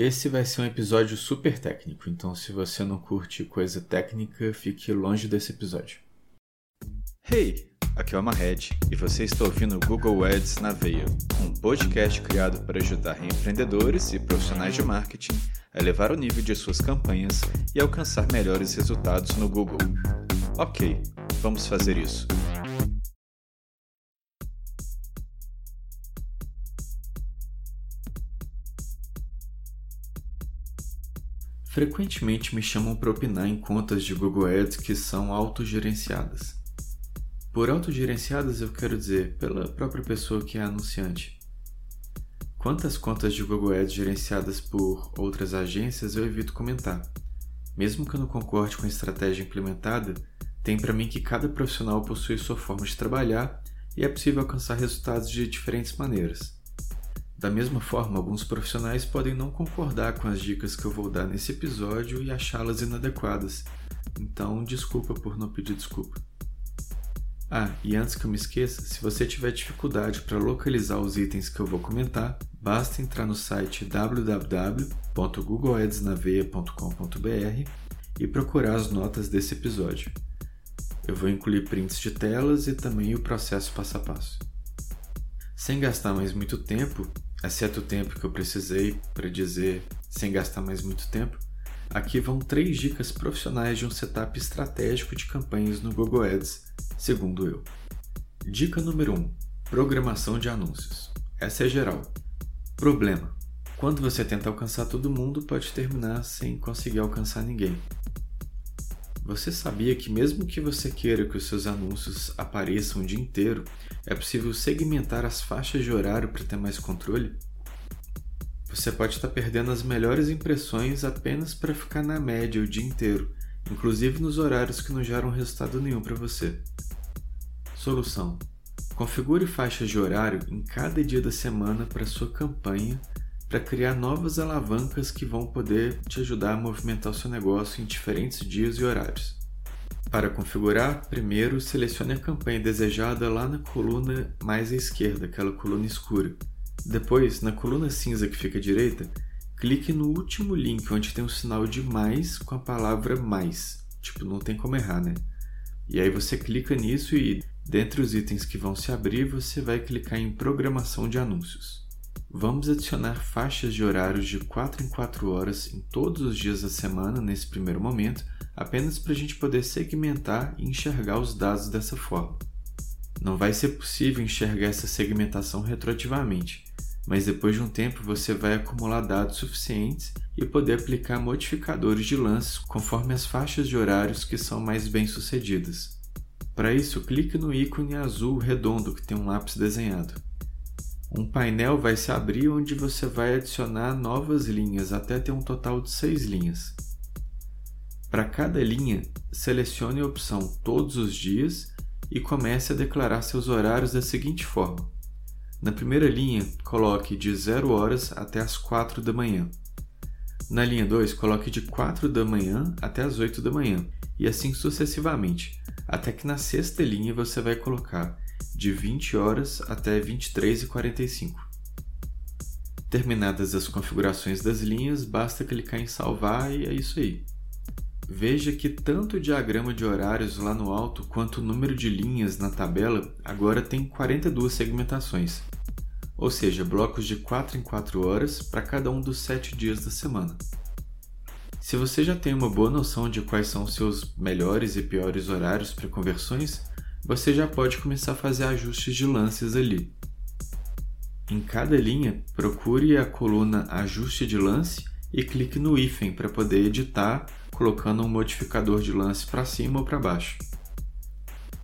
Esse vai ser um episódio super técnico, então se você não curte coisa técnica, fique longe desse episódio. Hey, aqui é o Mahed e você está ouvindo o Google Ads na Veia, um podcast criado para ajudar empreendedores e profissionais de marketing a elevar o nível de suas campanhas e alcançar melhores resultados no Google. Ok, vamos fazer isso. Frequentemente me chamam para opinar em contas de Google Ads que são autogerenciadas. Por autogerenciadas eu quero dizer pela própria pessoa que é anunciante. Quantas contas de Google Ads gerenciadas por outras agências eu evito comentar. Mesmo que eu não concorde com a estratégia implementada, tem para mim que cada profissional possui sua forma de trabalhar e é possível alcançar resultados de diferentes maneiras. Da mesma forma, alguns profissionais podem não concordar com as dicas que eu vou dar nesse episódio e achá-las inadequadas. Então, desculpa por não pedir desculpa. Ah, e antes que eu me esqueça, se você tiver dificuldade para localizar os itens que eu vou comentar, basta entrar no site www.googleadsnaveia.com.br e procurar as notas desse episódio. Eu vou incluir prints de telas e também o processo passo a passo. Sem gastar mais muito tempo, exceto o tempo que eu precisei para dizer sem gastar mais muito tempo, aqui vão três dicas profissionais de um setup estratégico de campanhas no Google Ads, segundo eu. Dica número 1: um, Programação de anúncios. Essa é geral. Problema: quando você tenta alcançar todo mundo, pode terminar sem conseguir alcançar ninguém. Você sabia que, mesmo que você queira que os seus anúncios apareçam o dia inteiro, é possível segmentar as faixas de horário para ter mais controle? Você pode estar perdendo as melhores impressões apenas para ficar na média o dia inteiro, inclusive nos horários que não geram resultado nenhum para você. Solução: configure faixas de horário em cada dia da semana para sua campanha para criar novas alavancas que vão poder te ajudar a movimentar o seu negócio em diferentes dias e horários. Para configurar, primeiro selecione a campanha desejada lá na coluna mais à esquerda, aquela coluna escura. Depois, na coluna cinza que fica à direita, clique no último link onde tem um sinal de mais com a palavra mais. Tipo, não tem como errar, né? E aí você clica nisso e, dentre os itens que vão se abrir, você vai clicar em Programação de Anúncios. Vamos adicionar faixas de horários de 4 em 4 horas em todos os dias da semana nesse primeiro momento, apenas para a gente poder segmentar e enxergar os dados dessa forma. Não vai ser possível enxergar essa segmentação retroativamente, mas depois de um tempo você vai acumular dados suficientes e poder aplicar modificadores de lances conforme as faixas de horários que são mais bem sucedidas. Para isso, clique no ícone azul redondo que tem um lápis desenhado um painel vai se abrir onde você vai adicionar novas linhas até ter um total de seis linhas. Para cada linha, selecione a opção Todos os dias e comece a declarar seus horários da seguinte forma. Na primeira linha, coloque de 0 horas até as 4 da manhã. Na linha 2, coloque de 4 da manhã até as 8 da manhã, e assim sucessivamente, até que na sexta linha você vai colocar de 20 horas até 23 e 45. Terminadas as configurações das linhas, basta clicar em salvar e é isso aí. Veja que tanto o diagrama de horários lá no alto quanto o número de linhas na tabela agora tem 42 segmentações, ou seja, blocos de 4 em 4 horas para cada um dos 7 dias da semana. Se você já tem uma boa noção de quais são os seus melhores e piores horários para conversões, você já pode começar a fazer ajustes de lances ali. Em cada linha, procure a coluna Ajuste de lance e clique no hífen para poder editar, colocando um modificador de lance para cima ou para baixo.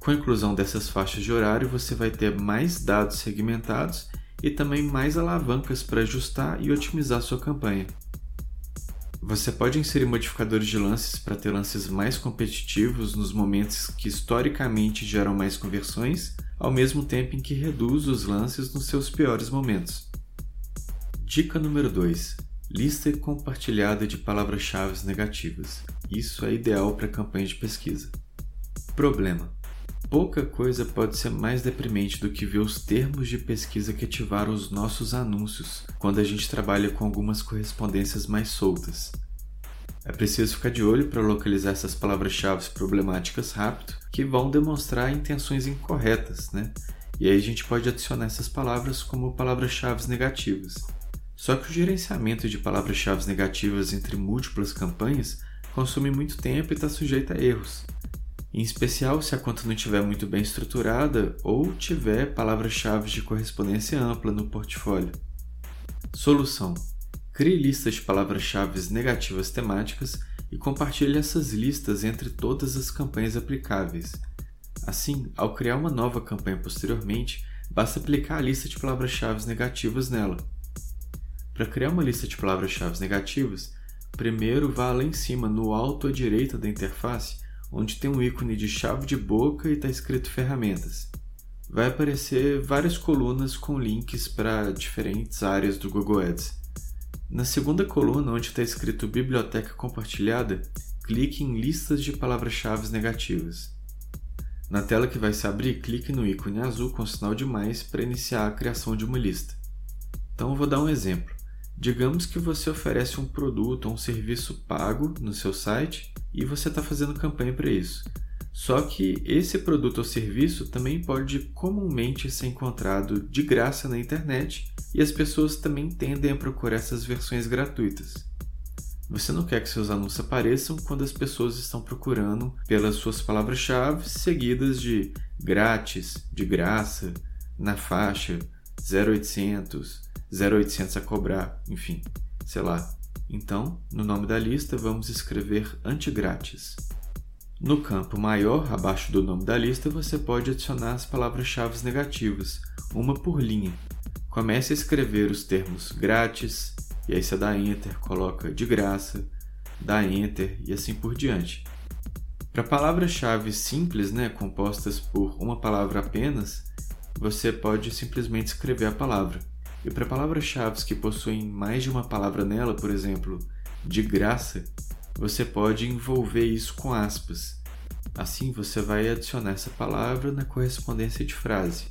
Com a inclusão dessas faixas de horário, você vai ter mais dados segmentados e também mais alavancas para ajustar e otimizar sua campanha. Você pode inserir modificadores de lances para ter lances mais competitivos nos momentos que historicamente geram mais conversões, ao mesmo tempo em que reduz os lances nos seus piores momentos. Dica número 2: Lista compartilhada de palavras-chave negativas. Isso é ideal para campanhas de pesquisa. Problema: pouca coisa pode ser mais deprimente do que ver os termos de pesquisa que ativaram os nossos anúncios quando a gente trabalha com algumas correspondências mais soltas. É preciso ficar de olho para localizar essas palavras-chave problemáticas rápido, que vão demonstrar intenções incorretas, né? E aí a gente pode adicionar essas palavras como palavras-chave negativas. Só que o gerenciamento de palavras-chave negativas entre múltiplas campanhas consome muito tempo e está sujeito a erros. Em especial se a conta não estiver muito bem estruturada ou tiver palavras-chave de correspondência ampla no portfólio. Solução: Crie listas de palavras-chave negativas temáticas e compartilhe essas listas entre todas as campanhas aplicáveis. Assim, ao criar uma nova campanha posteriormente, basta aplicar a lista de palavras-chave negativas nela. Para criar uma lista de palavras-chave negativas, primeiro vá lá em cima, no alto à direita da interface, onde tem um ícone de chave de boca e está escrito Ferramentas. Vai aparecer várias colunas com links para diferentes áreas do Google Ads. Na segunda coluna, onde está escrito Biblioteca Compartilhada, clique em Listas de palavras-chave negativas. Na tela que vai se abrir, clique no ícone azul com sinal de mais para iniciar a criação de uma lista. Então vou dar um exemplo. Digamos que você oferece um produto ou um serviço pago no seu site e você está fazendo campanha para isso. Só que esse produto ou serviço também pode comumente ser encontrado de graça na internet e as pessoas também tendem a procurar essas versões gratuitas. Você não quer que seus anúncios apareçam quando as pessoas estão procurando pelas suas palavras-chave seguidas de grátis, de graça, na faixa, 0800, 0800 a cobrar, enfim, sei lá. Então, no nome da lista, vamos escrever antigrátis. No campo maior, abaixo do nome da lista, você pode adicionar as palavras-chave negativas, uma por linha. Comece a escrever os termos grátis, e aí você dá Enter, coloca de graça, dá Enter e assim por diante. Para palavras-chave simples, né, compostas por uma palavra apenas, você pode simplesmente escrever a palavra. E para palavras-chave que possuem mais de uma palavra nela, por exemplo, de graça, você pode envolver isso com aspas. Assim você vai adicionar essa palavra na correspondência de frase.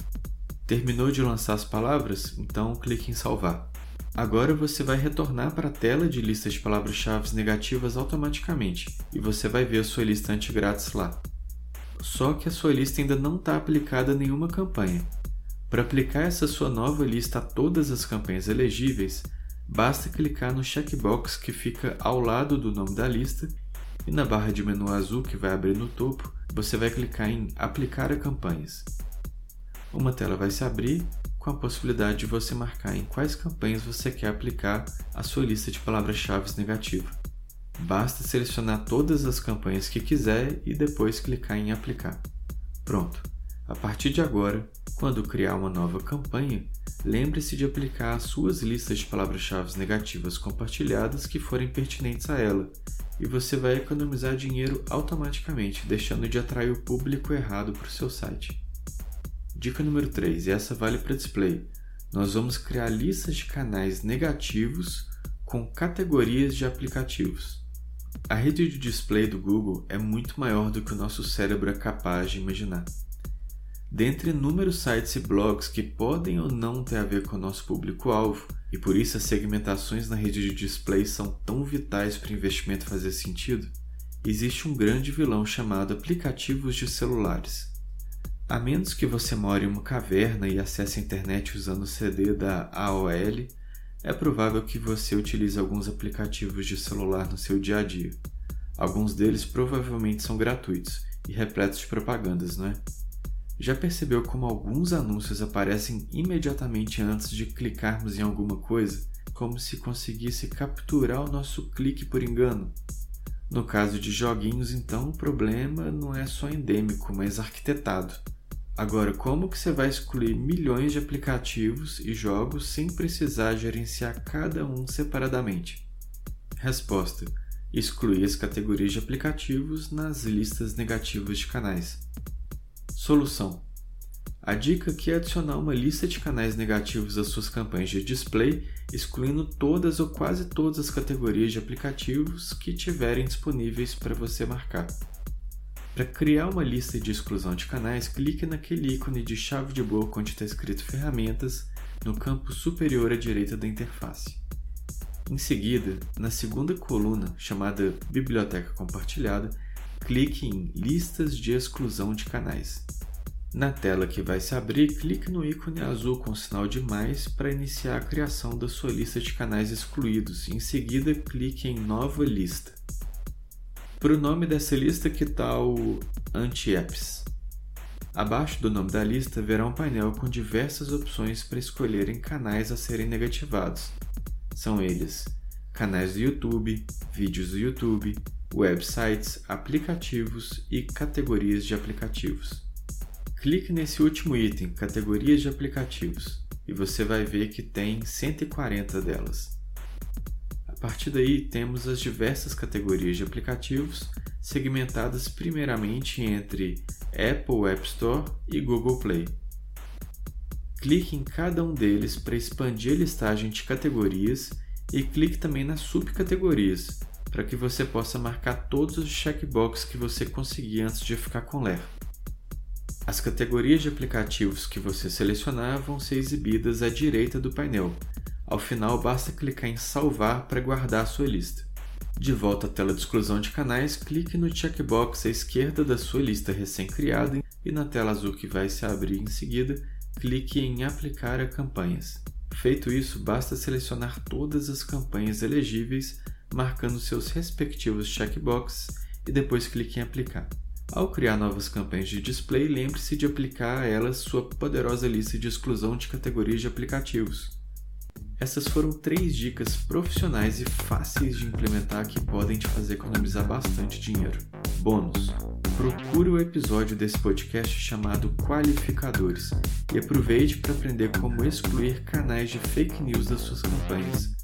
Terminou de lançar as palavras? Então clique em salvar. Agora você vai retornar para a tela de listas de palavras-chave negativas automaticamente e você vai ver a sua lista antigrátis lá. Só que a sua lista ainda não está aplicada a nenhuma campanha. Para aplicar essa sua nova lista a todas as campanhas elegíveis, basta clicar no checkbox que fica ao lado do nome da lista e na barra de menu azul que vai abrir no topo, você vai clicar em Aplicar a campanhas. Uma tela vai se abrir com a possibilidade de você marcar em quais campanhas você quer aplicar a sua lista de palavras-chave negativa. Basta selecionar todas as campanhas que quiser e depois clicar em Aplicar. Pronto! A partir de agora, quando criar uma nova campanha, lembre-se de aplicar as suas listas de palavras-chave negativas compartilhadas que forem pertinentes a ela, e você vai economizar dinheiro automaticamente, deixando de atrair o público errado para o seu site. Dica número 3, e essa vale para display. Nós vamos criar listas de canais negativos com categorias de aplicativos. A rede de display do Google é muito maior do que o nosso cérebro é capaz de imaginar. Dentre inúmeros sites e blogs que podem ou não ter a ver com o nosso público-alvo, e por isso as segmentações na rede de display são tão vitais para o investimento fazer sentido, existe um grande vilão chamado aplicativos de celulares. A menos que você more em uma caverna e acesse a internet usando o CD da AOL, é provável que você utilize alguns aplicativos de celular no seu dia a dia. Alguns deles provavelmente são gratuitos e repletos de propagandas, não é? Já percebeu como alguns anúncios aparecem imediatamente antes de clicarmos em alguma coisa, como se conseguisse capturar o nosso clique por engano? No caso de joguinhos, então, o problema não é só endêmico, mas arquitetado. Agora, como que você vai excluir milhões de aplicativos e jogos sem precisar gerenciar cada um separadamente? Resposta: excluir as categorias de aplicativos nas listas negativas de canais. Solução: A dica aqui é adicionar uma lista de canais negativos às suas campanhas de display, excluindo todas ou quase todas as categorias de aplicativos que tiverem disponíveis para você marcar. Para criar uma lista de exclusão de canais, clique naquele ícone de chave de boca onde está escrito Ferramentas no campo superior à direita da interface. Em seguida, na segunda coluna, chamada Biblioteca Compartilhada, clique em Listas de exclusão de canais. Na tela que vai se abrir, clique no ícone azul com sinal de mais para iniciar a criação da sua lista de canais excluídos. Em seguida, clique em Nova Lista. Para o nome dessa lista, que tal Anti-Apps? Abaixo do nome da lista verá um painel com diversas opções para escolherem canais a serem negativados. São eles: canais do YouTube, vídeos do YouTube, websites, aplicativos e categorias de aplicativos. Clique nesse último item, categorias de aplicativos, e você vai ver que tem 140 delas. A partir daí, temos as diversas categorias de aplicativos, segmentadas primeiramente entre Apple App Store e Google Play. Clique em cada um deles para expandir a listagem de categorias e clique também nas subcategorias, para que você possa marcar todos os checkboxes que você conseguir antes de ficar com ler. As categorias de aplicativos que você selecionar vão ser exibidas à direita do painel. Ao final, basta clicar em Salvar para guardar sua lista. De volta à tela de exclusão de canais, clique no checkbox à esquerda da sua lista recém-criada e na tela azul que vai se abrir em seguida, clique em Aplicar a campanhas. Feito isso, basta selecionar todas as campanhas elegíveis, marcando seus respectivos checkboxes e depois clique em Aplicar. Ao criar novas campanhas de display, lembre-se de aplicar a elas sua poderosa lista de exclusão de categorias de aplicativos. Essas foram três dicas profissionais e fáceis de implementar que podem te fazer economizar bastante dinheiro. Bônus: procure o episódio desse podcast chamado Qualificadores e aproveite para aprender como excluir canais de fake news das suas campanhas